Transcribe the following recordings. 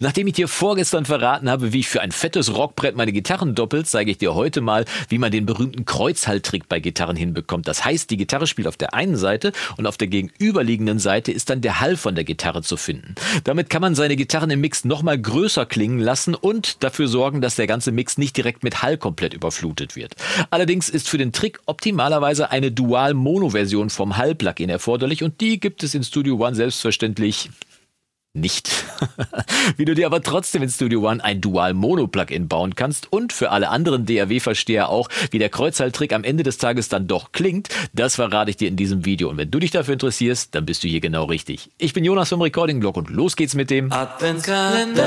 Nachdem ich dir vorgestern verraten habe, wie ich für ein fettes Rockbrett meine Gitarren doppelt, zeige ich dir heute mal, wie man den berühmten Kreuzhalttrick bei Gitarren hinbekommt. Das heißt, die Gitarre spielt auf der einen Seite und auf der gegenüberliegenden Seite ist dann der Hall von der Gitarre zu finden. Damit kann man seine Gitarren im Mix nochmal größer klingen lassen und dafür sorgen, dass der ganze Mix nicht direkt mit Hall komplett überflutet wird. Allerdings ist für den Trick optimalerweise eine Dual-Mono-Version vom Hall-Plugin erforderlich und die gibt es in Studio One selbstverständlich nicht. Wie du dir aber trotzdem in Studio One ein Dual-Mono-Plugin bauen kannst und für alle anderen DAW-Versteher auch, wie der Kreuzhalttrick am Ende des Tages dann doch klingt, das verrate ich dir in diesem Video. Und wenn du dich dafür interessierst, dann bist du hier genau richtig. Ich bin Jonas vom Recording Blog und los geht's mit dem Adventskalender.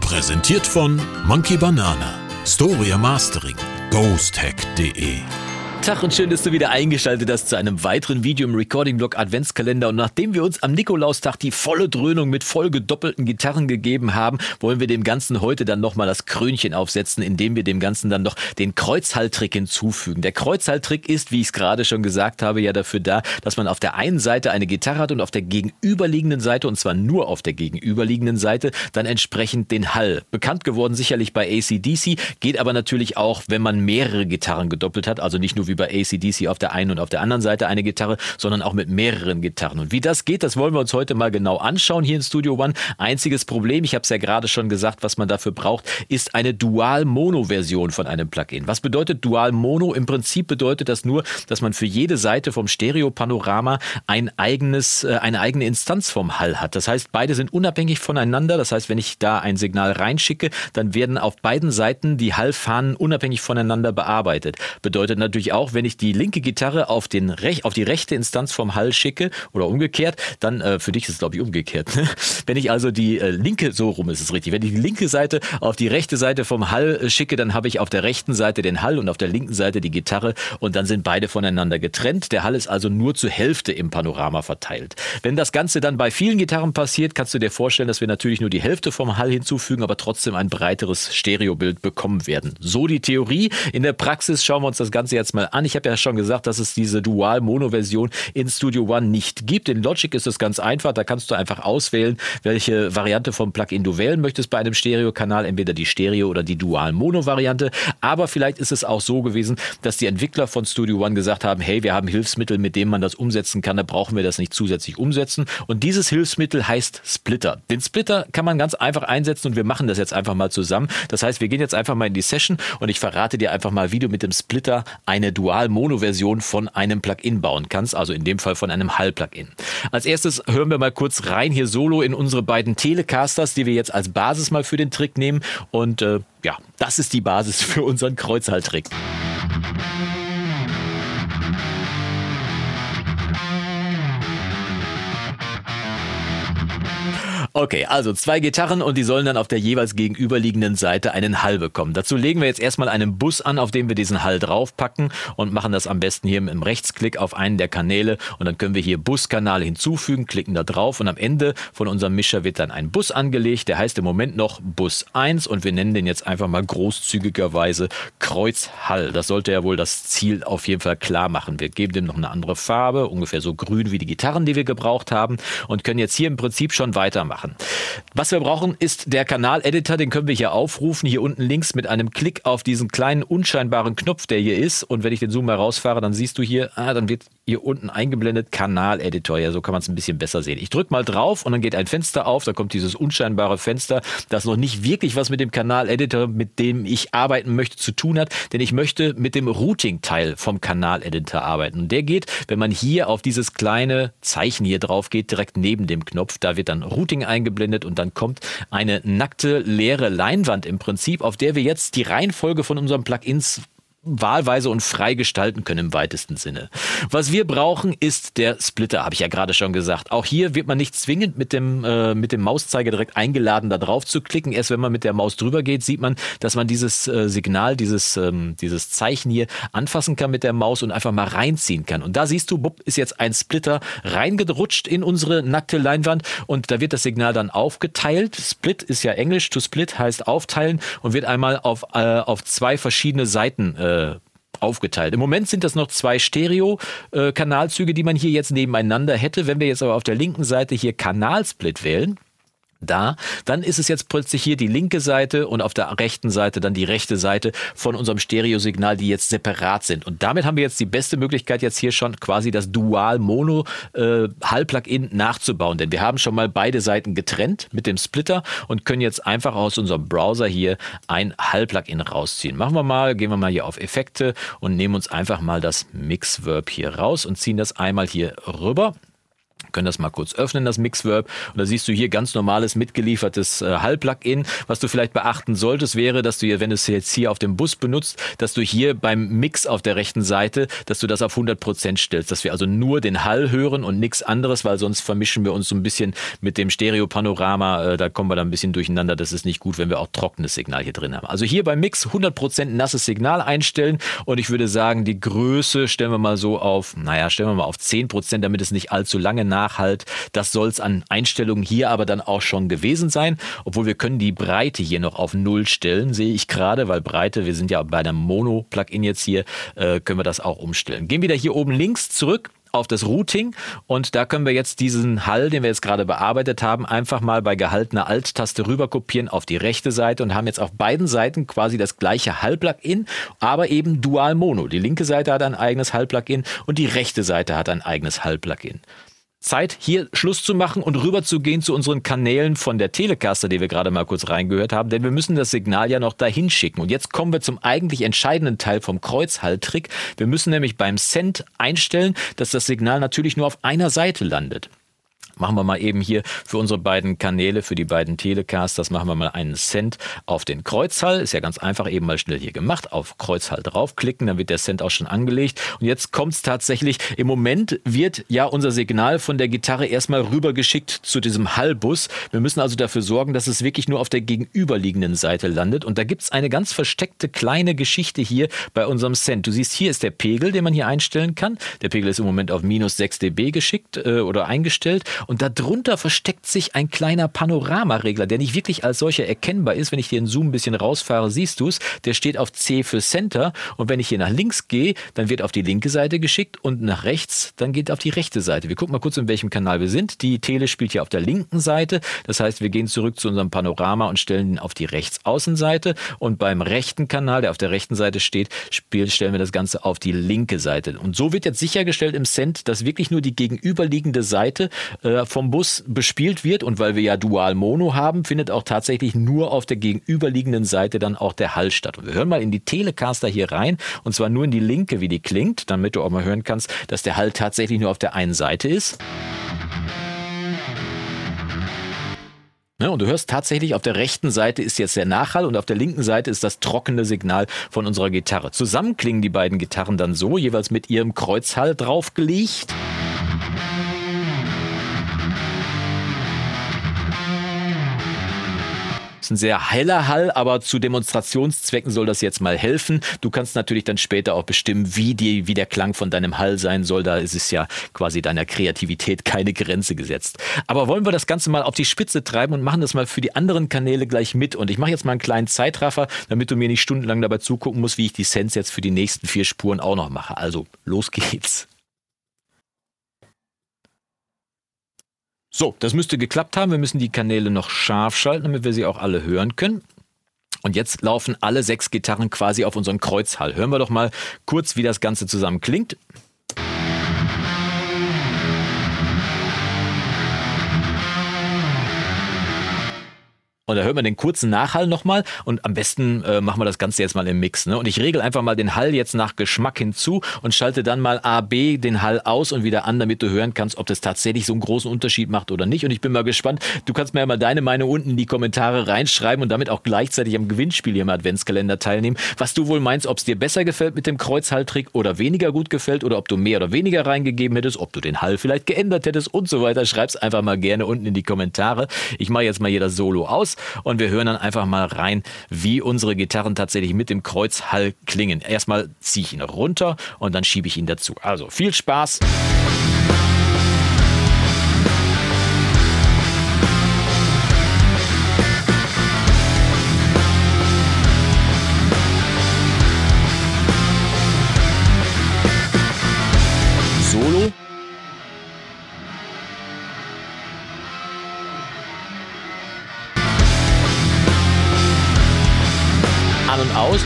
Präsentiert von Monkey Banana, Storia Mastering, ghosthack.de Tag und schön, dass du wieder eingeschaltet hast zu einem weiteren Video im Recording-Blog Adventskalender. Und nachdem wir uns am Nikolaustag die volle Dröhnung mit voll gedoppelten Gitarren gegeben haben, wollen wir dem Ganzen heute dann nochmal das Krönchen aufsetzen, indem wir dem Ganzen dann noch den Kreuzhalttrick hinzufügen. Der Kreuzhalttrick ist, wie ich es gerade schon gesagt habe, ja dafür da, dass man auf der einen Seite eine Gitarre hat und auf der gegenüberliegenden Seite, und zwar nur auf der gegenüberliegenden Seite, dann entsprechend den Hall. Bekannt geworden sicherlich bei ACDC, geht aber natürlich auch, wenn man mehrere Gitarren gedoppelt hat, also nicht nur wie bei ACDC auf der einen und auf der anderen Seite eine Gitarre, sondern auch mit mehreren Gitarren. Und wie das geht, das wollen wir uns heute mal genau anschauen hier in Studio One. Einziges Problem, ich habe es ja gerade schon gesagt, was man dafür braucht, ist eine Dual-Mono-Version von einem Plugin. Was bedeutet Dual-Mono? Im Prinzip bedeutet das nur, dass man für jede Seite vom Stereo-Panorama ein eigenes, äh, eine eigene Instanz vom Hall hat. Das heißt, beide sind unabhängig voneinander. Das heißt, wenn ich da ein Signal reinschicke, dann werden auf beiden Seiten die Hallfahnen unabhängig voneinander bearbeitet. Bedeutet natürlich auch, auch, wenn ich die linke Gitarre auf, den Rech auf die rechte Instanz vom Hall schicke oder umgekehrt, dann, äh, für dich ist es glaube ich umgekehrt. Ne? Wenn ich also die äh, linke, so rum ist es richtig, wenn ich die linke Seite auf die rechte Seite vom Hall äh, schicke, dann habe ich auf der rechten Seite den Hall und auf der linken Seite die Gitarre und dann sind beide voneinander getrennt. Der Hall ist also nur zur Hälfte im Panorama verteilt. Wenn das Ganze dann bei vielen Gitarren passiert, kannst du dir vorstellen, dass wir natürlich nur die Hälfte vom Hall hinzufügen, aber trotzdem ein breiteres Stereobild bekommen werden. So die Theorie. In der Praxis schauen wir uns das Ganze jetzt mal an. Ich habe ja schon gesagt, dass es diese Dual-Mono-Version in Studio One nicht gibt. In Logic ist es ganz einfach. Da kannst du einfach auswählen, welche Variante vom Plugin du wählen möchtest bei einem Stereokanal. Entweder die Stereo- oder die Dual-Mono-Variante. Aber vielleicht ist es auch so gewesen, dass die Entwickler von Studio One gesagt haben, hey, wir haben Hilfsmittel, mit denen man das umsetzen kann. Da brauchen wir das nicht zusätzlich umsetzen. Und dieses Hilfsmittel heißt Splitter. Den Splitter kann man ganz einfach einsetzen und wir machen das jetzt einfach mal zusammen. Das heißt, wir gehen jetzt einfach mal in die Session und ich verrate dir einfach mal, wie du mit dem Splitter eine Dual-Mono-Version von einem Plugin bauen kannst, also in dem Fall von einem Hall-Plugin. Als erstes hören wir mal kurz rein hier solo in unsere beiden Telecasters, die wir jetzt als Basis mal für den Trick nehmen. Und äh, ja, das ist die Basis für unseren Kreuzhalttrick. Okay, also zwei Gitarren und die sollen dann auf der jeweils gegenüberliegenden Seite einen Hall bekommen. Dazu legen wir jetzt erstmal einen Bus an, auf dem wir diesen Hall draufpacken und machen das am besten hier im Rechtsklick auf einen der Kanäle und dann können wir hier Buskanal hinzufügen, klicken da drauf und am Ende von unserem Mischer wird dann ein Bus angelegt, der heißt im Moment noch Bus 1 und wir nennen den jetzt einfach mal großzügigerweise Kreuzhall. Das sollte ja wohl das Ziel auf jeden Fall klar machen. Wir geben dem noch eine andere Farbe, ungefähr so grün wie die Gitarren, die wir gebraucht haben und können jetzt hier im Prinzip schon weitermachen machen. Was wir brauchen, ist der Kanal-Editor, den können wir hier aufrufen, hier unten links mit einem Klick auf diesen kleinen unscheinbaren Knopf, der hier ist. Und wenn ich den Zoom herausfahre, dann siehst du hier, ah, dann wird hier unten eingeblendet Kanal-Editor. Ja, so kann man es ein bisschen besser sehen. Ich drücke mal drauf und dann geht ein Fenster auf, da kommt dieses unscheinbare Fenster, das noch nicht wirklich was mit dem Kanal-Editor, mit dem ich arbeiten möchte, zu tun hat, denn ich möchte mit dem Routing-Teil vom Kanal-Editor arbeiten. Und der geht, wenn man hier auf dieses kleine Zeichen hier drauf geht, direkt neben dem Knopf, da wird dann Routing eingeblendet und dann kommt eine nackte, leere Leinwand im Prinzip, auf der wir jetzt die Reihenfolge von unseren Plugins wahlweise und frei gestalten können im weitesten Sinne. Was wir brauchen, ist der Splitter, habe ich ja gerade schon gesagt. Auch hier wird man nicht zwingend mit dem, äh, mit dem Mauszeiger direkt eingeladen, da drauf zu klicken. Erst wenn man mit der Maus drüber geht, sieht man, dass man dieses äh, Signal, dieses, ähm, dieses Zeichen hier anfassen kann mit der Maus und einfach mal reinziehen kann. Und da siehst du, bupp, ist jetzt ein Splitter reingerutscht in unsere nackte Leinwand und da wird das Signal dann aufgeteilt. Split ist ja Englisch, to split heißt aufteilen und wird einmal auf, äh, auf zwei verschiedene Seiten äh, äh, aufgeteilt. Im Moment sind das noch zwei Stereo-Kanalzüge, die man hier jetzt nebeneinander hätte. Wenn wir jetzt aber auf der linken Seite hier Kanalsplit wählen, da, dann ist es jetzt plötzlich hier die linke Seite und auf der rechten Seite dann die rechte Seite von unserem Stereosignal, die jetzt separat sind. Und damit haben wir jetzt die beste Möglichkeit, jetzt hier schon quasi das Dual-Mono-Hall-Plugin äh, nachzubauen. Denn wir haben schon mal beide Seiten getrennt mit dem Splitter und können jetzt einfach aus unserem Browser hier ein Hall-Plugin rausziehen. Machen wir mal, gehen wir mal hier auf Effekte und nehmen uns einfach mal das Mix-Verb hier raus und ziehen das einmal hier rüber können das mal kurz öffnen, das Mixverb. Und da siehst du hier ganz normales mitgeliefertes äh, Hall-Plugin. Was du vielleicht beachten solltest, wäre, dass du hier, wenn du es jetzt hier auf dem Bus benutzt, dass du hier beim Mix auf der rechten Seite, dass du das auf 100% stellst. Dass wir also nur den Hall hören und nichts anderes, weil sonst vermischen wir uns so ein bisschen mit dem Stereo-Panorama. Äh, da kommen wir dann ein bisschen durcheinander. Das ist nicht gut, wenn wir auch trockenes Signal hier drin haben. Also hier beim Mix 100% nasses Signal einstellen. Und ich würde sagen, die Größe stellen wir mal so auf, naja, stellen wir mal auf 10%, damit es nicht allzu lange nach Nachhalt. Das soll es an Einstellungen hier aber dann auch schon gewesen sein. Obwohl wir können die Breite hier noch auf Null stellen, sehe ich gerade, weil Breite, wir sind ja bei einem Mono-Plugin jetzt hier, äh, können wir das auch umstellen. Gehen wieder hier oben links zurück auf das Routing und da können wir jetzt diesen Hall, den wir jetzt gerade bearbeitet haben, einfach mal bei gehaltener Alt-Taste rüber kopieren auf die rechte Seite und haben jetzt auf beiden Seiten quasi das gleiche Hall-Plugin, aber eben Dual Mono. Die linke Seite hat ein eigenes Hall-Plugin und die rechte Seite hat ein eigenes Hall-Plugin. Zeit, hier Schluss zu machen und rüber zu unseren Kanälen von der Telecaster, die wir gerade mal kurz reingehört haben, denn wir müssen das Signal ja noch dahin schicken. Und jetzt kommen wir zum eigentlich entscheidenden Teil vom Kreuzhalttrick. Wir müssen nämlich beim Send einstellen, dass das Signal natürlich nur auf einer Seite landet machen wir mal eben hier für unsere beiden Kanäle, für die beiden Telecasters, machen wir mal einen Cent auf den Kreuzhall. Ist ja ganz einfach, eben mal schnell hier gemacht. Auf Kreuzhall draufklicken, dann wird der Cent auch schon angelegt. Und jetzt kommt es tatsächlich, im Moment wird ja unser Signal von der Gitarre erstmal rübergeschickt zu diesem Hallbus. Wir müssen also dafür sorgen, dass es wirklich nur auf der gegenüberliegenden Seite landet. Und da gibt es eine ganz versteckte kleine Geschichte hier bei unserem Cent. Du siehst, hier ist der Pegel, den man hier einstellen kann. Der Pegel ist im Moment auf minus 6 dB geschickt äh, oder eingestellt. Und darunter versteckt sich ein kleiner Panoramaregler, der nicht wirklich als solcher erkennbar ist. Wenn ich hier den Zoom ein bisschen rausfahre, siehst du es. Der steht auf C für Center. Und wenn ich hier nach links gehe, dann wird auf die linke Seite geschickt und nach rechts, dann geht auf die rechte Seite. Wir gucken mal kurz, in welchem Kanal wir sind. Die Tele spielt hier auf der linken Seite. Das heißt, wir gehen zurück zu unserem Panorama und stellen ihn auf die Rechtsaußenseite. Und beim rechten Kanal, der auf der rechten Seite steht, stellen wir das Ganze auf die linke Seite. Und so wird jetzt sichergestellt im Cent, dass wirklich nur die gegenüberliegende Seite äh, vom Bus bespielt wird und weil wir ja Dual Mono haben, findet auch tatsächlich nur auf der gegenüberliegenden Seite dann auch der Hall statt. Und wir hören mal in die Telecaster hier rein und zwar nur in die linke, wie die klingt, damit du auch mal hören kannst, dass der Hall tatsächlich nur auf der einen Seite ist. Ne, und du hörst tatsächlich, auf der rechten Seite ist jetzt der Nachhall und auf der linken Seite ist das trockene Signal von unserer Gitarre. Zusammen klingen die beiden Gitarren dann so, jeweils mit ihrem Kreuzhall draufgelegt. Ein sehr heller Hall, aber zu Demonstrationszwecken soll das jetzt mal helfen. Du kannst natürlich dann später auch bestimmen, wie, die, wie der Klang von deinem Hall sein soll. Da ist es ja quasi deiner Kreativität keine Grenze gesetzt. Aber wollen wir das Ganze mal auf die Spitze treiben und machen das mal für die anderen Kanäle gleich mit. Und ich mache jetzt mal einen kleinen Zeitraffer, damit du mir nicht stundenlang dabei zugucken musst, wie ich die Sense jetzt für die nächsten vier Spuren auch noch mache. Also, los geht's. So, das müsste geklappt haben. Wir müssen die Kanäle noch scharf schalten, damit wir sie auch alle hören können. Und jetzt laufen alle sechs Gitarren quasi auf unseren Kreuzhall. Hören wir doch mal kurz, wie das Ganze zusammen klingt. Und da hört man den kurzen Nachhall nochmal und am besten äh, machen wir das Ganze jetzt mal im Mix. Ne? Und ich regel einfach mal den Hall jetzt nach Geschmack hinzu und schalte dann mal A, B den Hall aus und wieder an, damit du hören kannst, ob das tatsächlich so einen großen Unterschied macht oder nicht. Und ich bin mal gespannt. Du kannst mir ja mal deine Meinung unten in die Kommentare reinschreiben und damit auch gleichzeitig am Gewinnspiel hier im Adventskalender teilnehmen. Was du wohl meinst, ob es dir besser gefällt mit dem Kreuzhalltrick oder weniger gut gefällt oder ob du mehr oder weniger reingegeben hättest, ob du den Hall vielleicht geändert hättest und so weiter. Schreib's einfach mal gerne unten in die Kommentare. Ich mache jetzt mal hier das Solo aus und wir hören dann einfach mal rein, wie unsere Gitarren tatsächlich mit dem Kreuzhall klingen. Erstmal ziehe ich ihn runter und dann schiebe ich ihn dazu. Also viel Spaß! An und aus.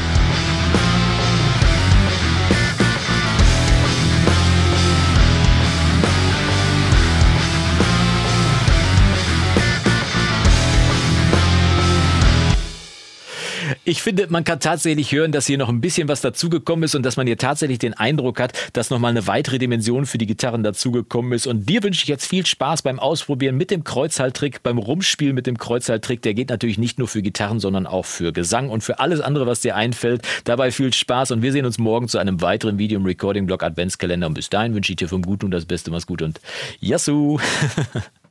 Ich finde, man kann tatsächlich hören, dass hier noch ein bisschen was dazugekommen ist und dass man hier tatsächlich den Eindruck hat, dass nochmal eine weitere Dimension für die Gitarren dazugekommen ist. Und dir wünsche ich jetzt viel Spaß beim Ausprobieren mit dem Kreuzhalttrick, beim Rumspielen mit dem Kreuzhalttrick. Der geht natürlich nicht nur für Gitarren, sondern auch für Gesang und für alles andere, was dir einfällt. Dabei viel Spaß und wir sehen uns morgen zu einem weiteren Video im Recording Blog Adventskalender. Und bis dahin wünsche ich dir vom Guten und das Beste. Mach's gut und Yassou!